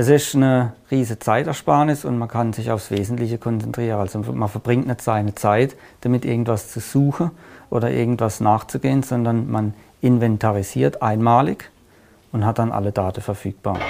Es ist eine riesige Zeitersparnis und man kann sich aufs Wesentliche konzentrieren. Also man verbringt nicht seine Zeit, damit irgendwas zu suchen oder irgendwas nachzugehen, sondern man inventarisiert einmalig und hat dann alle Daten verfügbar.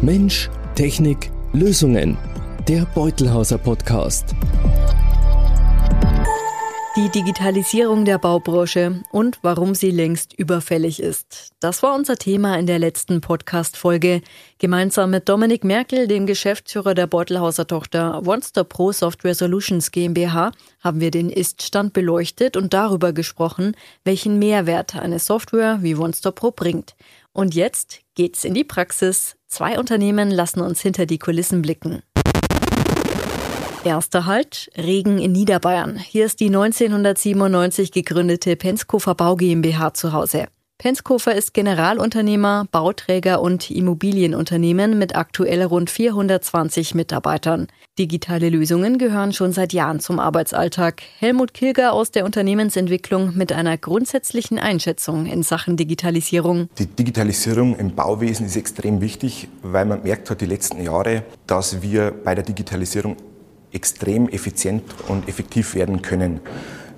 Mensch, Technik, Lösungen. Der Beutelhauser Podcast. Die Digitalisierung der Baubranche und warum sie längst überfällig ist. Das war unser Thema in der letzten Podcast-Folge. Gemeinsam mit Dominik Merkel, dem Geschäftsführer der Beutelhauser Tochter OneStop Pro Software Solutions GmbH, haben wir den Ist-Stand beleuchtet und darüber gesprochen, welchen Mehrwert eine Software wie OneStop Pro bringt. Und jetzt geht's in die Praxis. Zwei Unternehmen lassen uns hinter die Kulissen blicken. Erster Halt, Regen in Niederbayern. Hier ist die 1997 gegründete Penskofer Bau GmbH zu Hause. Penskofer ist Generalunternehmer, Bauträger und Immobilienunternehmen mit aktuell rund 420 Mitarbeitern. Digitale Lösungen gehören schon seit Jahren zum Arbeitsalltag. Helmut Kilger aus der Unternehmensentwicklung mit einer grundsätzlichen Einschätzung in Sachen Digitalisierung. Die Digitalisierung im Bauwesen ist extrem wichtig, weil man merkt hat die letzten Jahre, dass wir bei der Digitalisierung extrem effizient und effektiv werden können.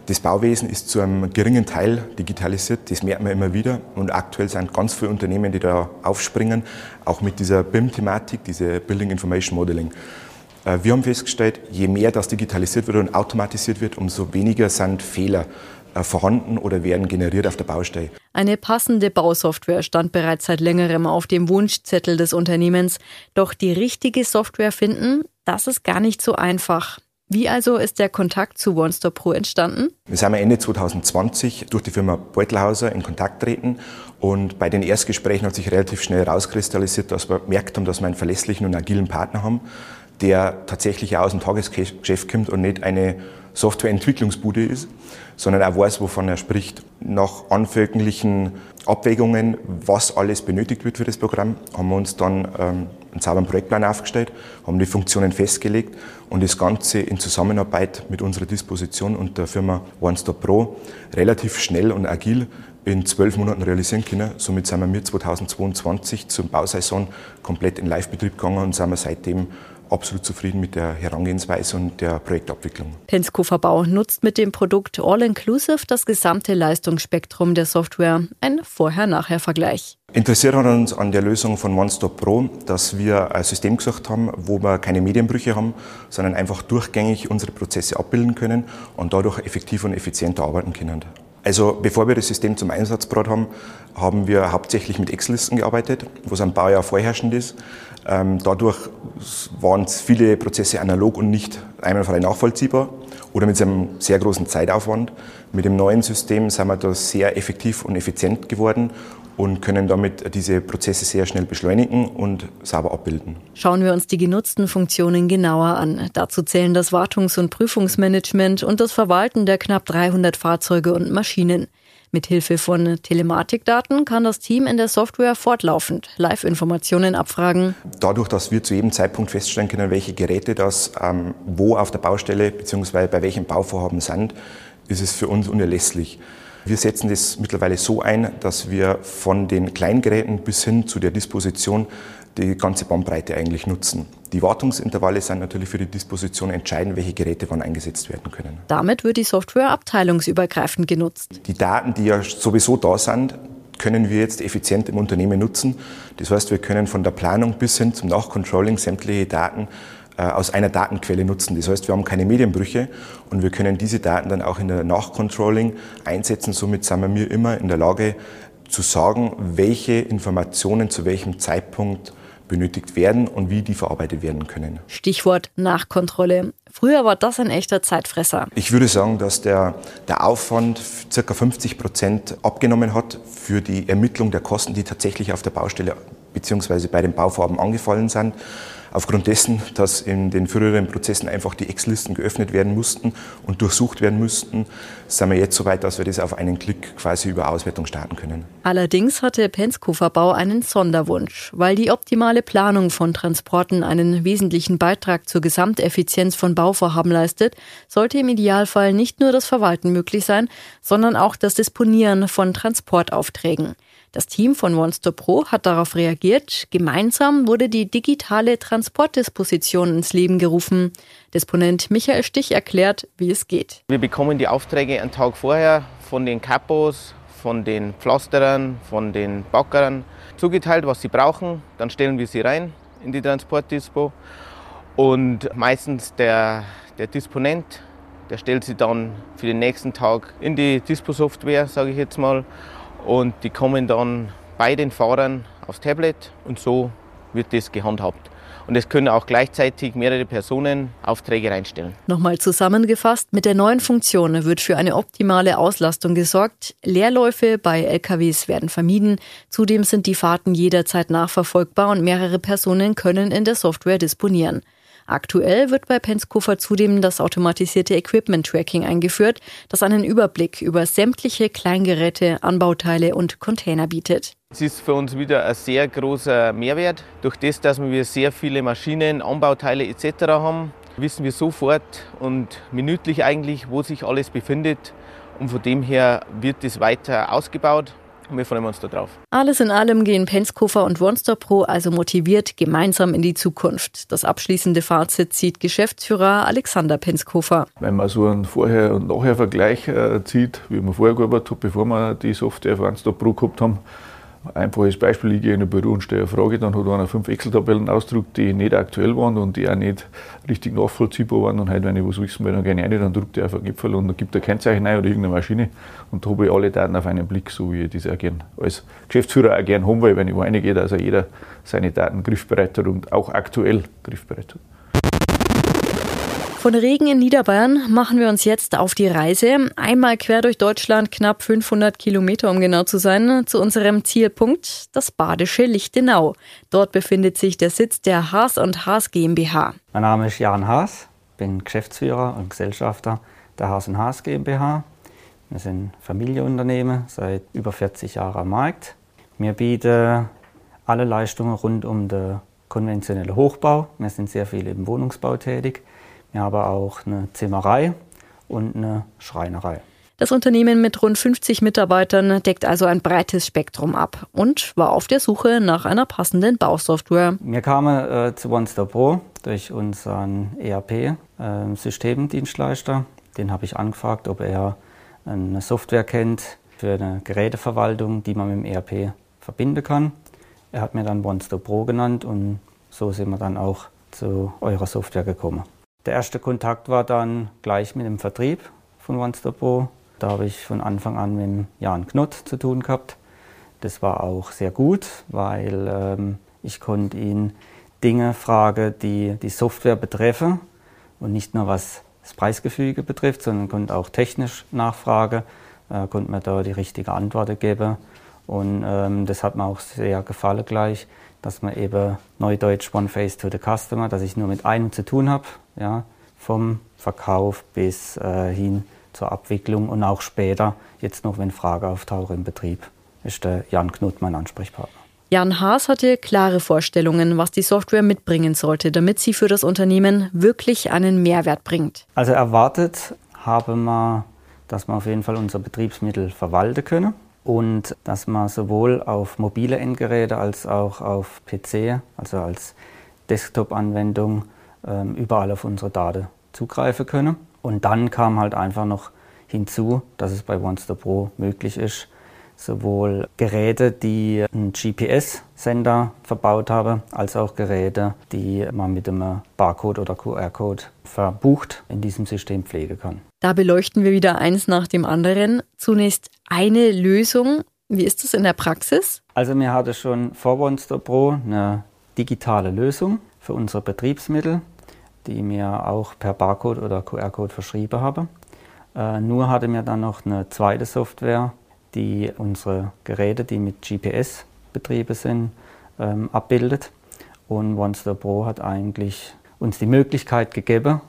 Das Bauwesen ist zu einem geringen Teil digitalisiert, das merkt man immer wieder. Und aktuell sind ganz viele Unternehmen, die da aufspringen, auch mit dieser BIM-Thematik, diese Building Information Modeling. Äh, wir haben festgestellt, je mehr das digitalisiert wird und automatisiert wird, umso weniger sind Fehler äh, vorhanden oder werden generiert auf der Baustelle. Eine passende Bausoftware stand bereits seit längerem auf dem Wunschzettel des Unternehmens. Doch die richtige Software finden, das ist gar nicht so einfach. Wie also ist der Kontakt zu OneStop Pro entstanden? Wir sind Ende 2020 durch die Firma Beutelhauser in Kontakt treten und bei den Erstgesprächen hat sich relativ schnell herauskristallisiert, dass wir gemerkt haben, dass wir einen verlässlichen und agilen Partner haben, der tatsächlich aus dem Tagesgeschäft kommt und nicht eine Softwareentwicklungsbude ist, sondern auch weiß, wovon er spricht. Nach anfänglichen Abwägungen, was alles benötigt wird für das Programm, haben wir uns dann ähm, einen sauberen Projektplan aufgestellt, haben die Funktionen festgelegt und das Ganze in Zusammenarbeit mit unserer Disposition und der Firma OneStop Pro relativ schnell und agil in zwölf Monaten realisieren können. Somit sind wir mit 2022 zum Bausaison komplett in Live-Betrieb gegangen und sind wir seitdem absolut zufrieden mit der Herangehensweise und der Projektabwicklung. Penskofer Bau nutzt mit dem Produkt All-Inclusive das gesamte Leistungsspektrum der Software. Ein Vorher-Nachher-Vergleich. Interessiert hat uns an der Lösung von OneStop Pro, dass wir ein System gesucht haben, wo wir keine Medienbrüche haben, sondern einfach durchgängig unsere Prozesse abbilden können und dadurch effektiv und effizienter arbeiten können. Also bevor wir das System zum Einsatz gebracht haben, haben wir hauptsächlich mit Excel-Listen gearbeitet, was ein Baujahr vorherrschend ist. Ähm, dadurch waren viele Prozesse analog und nicht einwandfrei nachvollziehbar oder mit einem sehr großen Zeitaufwand. Mit dem neuen System sind wir da sehr effektiv und effizient geworden und können damit diese Prozesse sehr schnell beschleunigen und sauber abbilden. Schauen wir uns die genutzten Funktionen genauer an. Dazu zählen das Wartungs- und Prüfungsmanagement und das Verwalten der knapp 300 Fahrzeuge und Maschinen. Mithilfe von Telematikdaten kann das Team in der Software fortlaufend Live-Informationen abfragen. Dadurch, dass wir zu jedem Zeitpunkt feststellen können, welche Geräte das ähm, wo auf der Baustelle bzw. bei welchem Bauvorhaben sind, ist es für uns unerlässlich. Wir setzen das mittlerweile so ein, dass wir von den Kleingeräten bis hin zu der Disposition die ganze Bandbreite eigentlich nutzen. Die Wartungsintervalle sind natürlich für die Disposition entscheidend, welche Geräte wann eingesetzt werden können. Damit wird die Software abteilungsübergreifend genutzt. Die Daten, die ja sowieso da sind, können wir jetzt effizient im Unternehmen nutzen. Das heißt, wir können von der Planung bis hin zum Nachcontrolling sämtliche Daten aus einer Datenquelle nutzen. Das heißt, wir haben keine Medienbrüche und wir können diese Daten dann auch in der Nachcontrolling einsetzen. Somit sind wir immer in der Lage zu sagen, welche Informationen zu welchem Zeitpunkt benötigt werden und wie die verarbeitet werden können. Stichwort Nachkontrolle. Früher war das ein echter Zeitfresser. Ich würde sagen, dass der, der Aufwand ca. 50 Prozent abgenommen hat für die Ermittlung der Kosten, die tatsächlich auf der Baustelle bzw. bei den Bauvorhaben angefallen sind. Aufgrund dessen, dass in den früheren Prozessen einfach die Excel-Listen geöffnet werden mussten und durchsucht werden mussten, sind wir jetzt so weit, dass wir das auf einen Klick quasi über Auswertung starten können. Allerdings hatte Penskofer Bau einen Sonderwunsch, weil die optimale Planung von Transporten einen wesentlichen Beitrag zur Gesamteffizienz von Bauvorhaben leistet, sollte im Idealfall nicht nur das Verwalten möglich sein, sondern auch das Disponieren von Transportaufträgen. Das Team von OneStop Pro hat darauf reagiert. Gemeinsam wurde die digitale Transportdisposition ins Leben gerufen. Disponent Michael Stich erklärt, wie es geht. Wir bekommen die Aufträge einen Tag vorher von den Kapos, von den Pflasterern, von den Backern zugeteilt, was sie brauchen. Dann stellen wir sie rein in die Transportdispo. Und meistens der, der Disponent, der stellt sie dann für den nächsten Tag in die Dispo-Software, sage ich jetzt mal und die kommen dann bei den Fahrern aufs Tablet und so wird das gehandhabt. Und es können auch gleichzeitig mehrere Personen Aufträge reinstellen. Nochmal zusammengefasst, mit der neuen Funktion wird für eine optimale Auslastung gesorgt. Leerläufe bei LKWs werden vermieden. Zudem sind die Fahrten jederzeit nachverfolgbar und mehrere Personen können in der Software disponieren. Aktuell wird bei Penskofer zudem das automatisierte Equipment-Tracking eingeführt, das einen Überblick über sämtliche Kleingeräte, Anbauteile und Container bietet. Es ist für uns wieder ein sehr großer Mehrwert. Durch das, dass wir sehr viele Maschinen, Anbauteile etc. haben, wissen wir sofort und minütlich eigentlich, wo sich alles befindet. Und von dem her wird es weiter ausgebaut. Und wir freuen uns da drauf. Alles in allem gehen Penskofer und OneStop Pro also motiviert gemeinsam in die Zukunft. Das abschließende Fazit zieht Geschäftsführer Alexander Penskofer. Wenn man so einen Vorher- und Nachher-Vergleich äh, zieht, wie man vorher gearbeitet hat, bevor wir die Software für OneStop Pro gehabt haben, Einfaches Beispiel, ich gehe in ein Büro und stelle eine Frage, dann hat einer fünf Excel-Tabellen ausgedruckt, die nicht aktuell waren und die auch nicht richtig nachvollziehbar waren. Und heute, wenn ich was wissen will, dann gehe ich rein, dann drückt er auf ein Gipfel und dann gibt er Kennzeichen ein oder irgendeine Maschine und da habe ich alle Daten auf einen Blick, so wie ich das auch gern als Geschäftsführer auch gerne haben will, wenn ich wo reingehe, dass also jeder seine Daten griffbereit hat und auch aktuell griffbereit hat. Von Regen in Niederbayern machen wir uns jetzt auf die Reise. Einmal quer durch Deutschland, knapp 500 Kilometer, um genau zu sein, zu unserem Zielpunkt, das badische Lichtenau. Dort befindet sich der Sitz der Haas und Haas GmbH. Mein Name ist Jan Haas, bin Geschäftsführer und Gesellschafter der Haas und Haas GmbH. Wir sind Familienunternehmen, seit über 40 Jahren am Markt. Wir bieten alle Leistungen rund um den konventionellen Hochbau. Wir sind sehr viel im Wohnungsbau tätig. Haben auch eine Zimmerei und eine Schreinerei. Das Unternehmen mit rund 50 Mitarbeitern deckt also ein breites Spektrum ab und war auf der Suche nach einer passenden Bausoftware. Wir kamen äh, zu OneStop Pro durch unseren ERP-Systemdienstleister. Äh, Den habe ich angefragt, ob er eine Software kennt für eine Geräteverwaltung, die man mit dem ERP verbinden kann. Er hat mir dann OneStop Pro genannt und so sind wir dann auch zu eurer Software gekommen. Der erste Kontakt war dann gleich mit dem Vertrieb von OneStop Da habe ich von Anfang an mit Jan Knott zu tun gehabt. Das war auch sehr gut, weil ähm, ich konnte ihn Dinge fragen, die die Software betreffen und nicht nur was das Preisgefüge betrifft, sondern konnte auch technisch nachfragen, äh, konnte mir da die richtige Antwort geben. Und ähm, das hat mir auch sehr gefallen gleich, dass man eben neudeutsch One Face to the Customer, dass ich nur mit einem zu tun habe, ja, vom Verkauf bis äh, hin zur Abwicklung und auch später, jetzt noch wenn Frage auftaucht im Betrieb, ist der Jan Knut mein Ansprechpartner. Jan Haas hatte klare Vorstellungen, was die Software mitbringen sollte, damit sie für das Unternehmen wirklich einen Mehrwert bringt. Also erwartet haben wir, dass wir auf jeden Fall unser Betriebsmittel verwalten können und dass man sowohl auf mobile Endgeräte als auch auf PC, also als Desktop-Anwendung, überall auf unsere Daten zugreifen können. Und dann kam halt einfach noch hinzu, dass es bei OneStop Pro möglich ist, sowohl Geräte, die einen GPS-Sender verbaut haben, als auch Geräte, die man mit einem Barcode oder QR-Code verbucht in diesem System pflegen kann. Da beleuchten wir wieder eins nach dem anderen. Zunächst eine Lösung. Wie ist das in der Praxis? Also mir hatte schon vor OneStop Pro eine digitale Lösung für unsere Betriebsmittel, die mir auch per Barcode oder QR-Code verschrieben habe. Äh, nur hatte mir dann noch eine zweite Software die unsere Geräte, die mit GPS betrieben sind, ähm, abbildet. Und OneStore Pro hat eigentlich uns die Möglichkeit gegeben,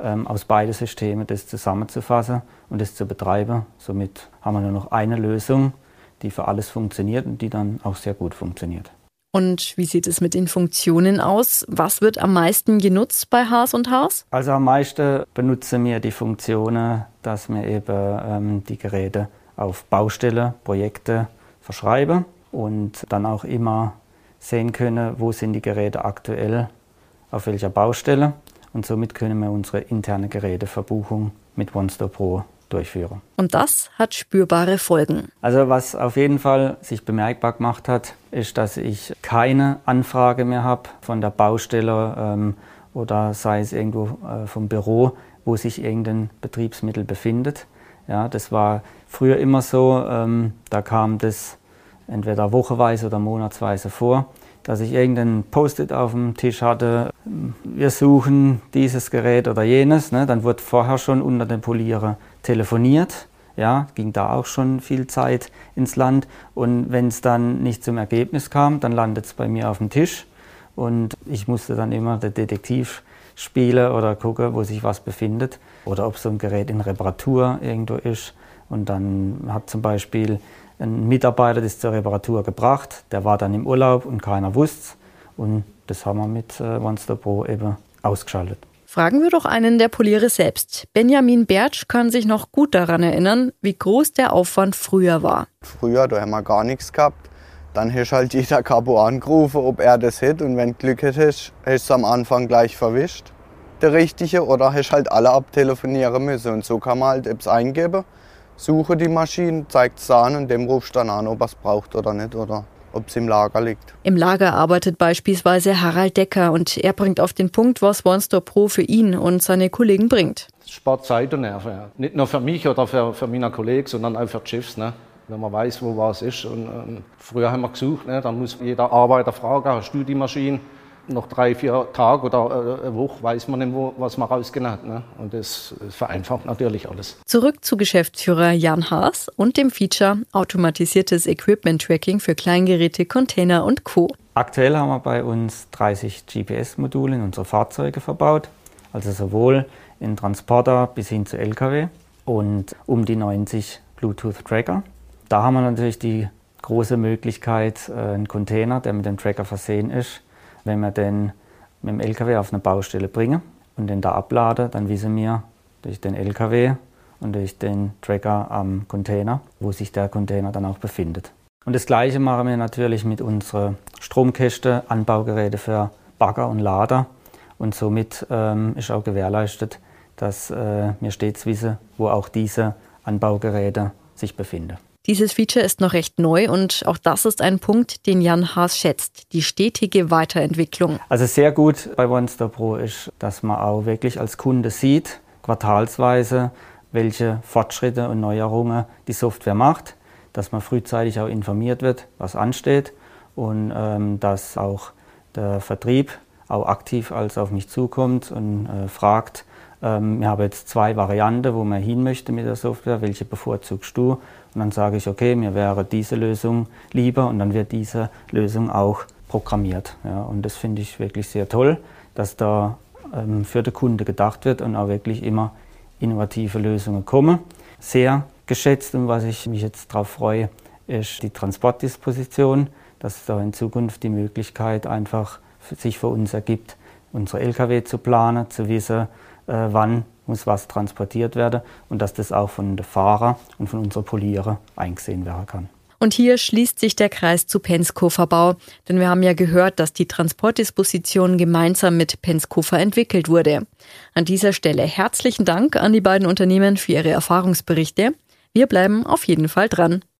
ähm, aus beiden Systemen das zusammenzufassen und das zu betreiben. Somit haben wir nur noch eine Lösung, die für alles funktioniert und die dann auch sehr gut funktioniert. Und wie sieht es mit den Funktionen aus? Was wird am meisten genutzt bei Haas und Haas? Also am meisten benutzen wir die Funktionen, dass wir eben ähm, die Geräte auf Baustelle, Projekte verschreiben und dann auch immer sehen können, wo sind die Geräte aktuell, auf welcher Baustelle. Und somit können wir unsere interne Geräteverbuchung mit OneStore Pro durchführen. Und das hat spürbare Folgen. Also was auf jeden Fall sich bemerkbar gemacht hat, ist, dass ich keine Anfrage mehr habe von der Baustelle ähm, oder sei es irgendwo äh, vom Büro, wo sich irgendein Betriebsmittel befindet. Ja, das war früher immer so, ähm, da kam das entweder wocheweise oder monatsweise vor dass ich irgendein Post-it auf dem Tisch hatte, wir suchen dieses Gerät oder jenes. Ne? Dann wurde vorher schon unter dem Polierer telefoniert. Ja, ging da auch schon viel Zeit ins Land. Und wenn es dann nicht zum Ergebnis kam, dann landet es bei mir auf dem Tisch. Und ich musste dann immer der Detektiv spielen oder gucken, wo sich was befindet. Oder ob so ein Gerät in Reparatur irgendwo ist. Und dann hat zum Beispiel ein Mitarbeiter das zur Reparatur gebracht, der war dann im Urlaub und keiner wusste Und das haben wir mit äh, OneStore Pro eben ausgeschaltet. Fragen wir doch einen der Poliere selbst. Benjamin Bertsch kann sich noch gut daran erinnern, wie groß der Aufwand früher war. Früher, da haben wir gar nichts gehabt. Dann hast halt jeder Cabo angerufen, ob er das hätte. Und wenn du Glück hättest, hast du am Anfang gleich verwischt, der Richtige. Oder hast halt alle abtelefonieren müssen. Und so kann man halt Apps eingeben suche die Maschine, zeigt es an und dem rufst dann an, ob er es braucht oder nicht oder ob es im Lager liegt. Im Lager arbeitet beispielsweise Harald Decker und er bringt auf den Punkt, was OneStore Pro für ihn und seine Kollegen bringt. Es spart Zeit und Nerven. Ja. Nicht nur für mich oder für, für meine Kollegen, sondern auch für die Chefs. Ne? Wenn man weiß, wo was ist. Und, ähm, früher haben wir gesucht, ne? dann muss jeder Arbeiter fragen, hast du die Maschine? Noch drei, vier Tage oder äh, eine Woche weiß man nicht, wo, was man rausgenommen hat. Ne? Und das vereinfacht natürlich alles. Zurück zu Geschäftsführer Jan Haas und dem Feature automatisiertes Equipment-Tracking für Kleingeräte, Container und Co. Aktuell haben wir bei uns 30 GPS-Module in unsere Fahrzeuge verbaut, also sowohl in Transporter bis hin zu Lkw und um die 90 Bluetooth-Tracker. Da haben wir natürlich die große Möglichkeit, äh, einen Container, der mit dem Tracker versehen ist, wenn wir den mit dem LKW auf eine Baustelle bringen und den da abladen, dann wissen wir durch den LKW und durch den Tracker am Container, wo sich der Container dann auch befindet. Und das gleiche machen wir natürlich mit unseren Stromkästen, Anbaugeräte für Bagger und Lader. Und somit ähm, ist auch gewährleistet, dass äh, wir stets wissen, wo auch diese Anbaugeräte sich befinden. Dieses Feature ist noch recht neu und auch das ist ein Punkt, den Jan Haas schätzt, die stetige Weiterentwicklung. Also sehr gut bei OneStore Pro ist, dass man auch wirklich als Kunde sieht, quartalsweise, welche Fortschritte und Neuerungen die Software macht, dass man frühzeitig auch informiert wird, was ansteht und ähm, dass auch der Vertrieb auch aktiv als auf mich zukommt und äh, fragt, ähm, wir haben jetzt zwei Varianten, wo man hin möchte mit der Software, welche bevorzugst du? Und dann sage ich, okay, mir wäre diese Lösung lieber und dann wird diese Lösung auch programmiert. Ja, und das finde ich wirklich sehr toll, dass da ähm, für den Kunde gedacht wird und auch wirklich immer innovative Lösungen kommen. Sehr geschätzt und was ich mich jetzt darauf freue, ist die Transportdisposition, dass da in Zukunft die Möglichkeit einfach sich für uns ergibt, unsere Lkw zu planen, zu wissen, äh, wann muss was transportiert werden und dass das auch von den Fahrer und von unserer Poliere eingesehen werden kann. Und hier schließt sich der Kreis zu Penskofer-Bau, denn wir haben ja gehört, dass die Transportdisposition gemeinsam mit Penskofer entwickelt wurde. An dieser Stelle herzlichen Dank an die beiden Unternehmen für ihre Erfahrungsberichte. Wir bleiben auf jeden Fall dran.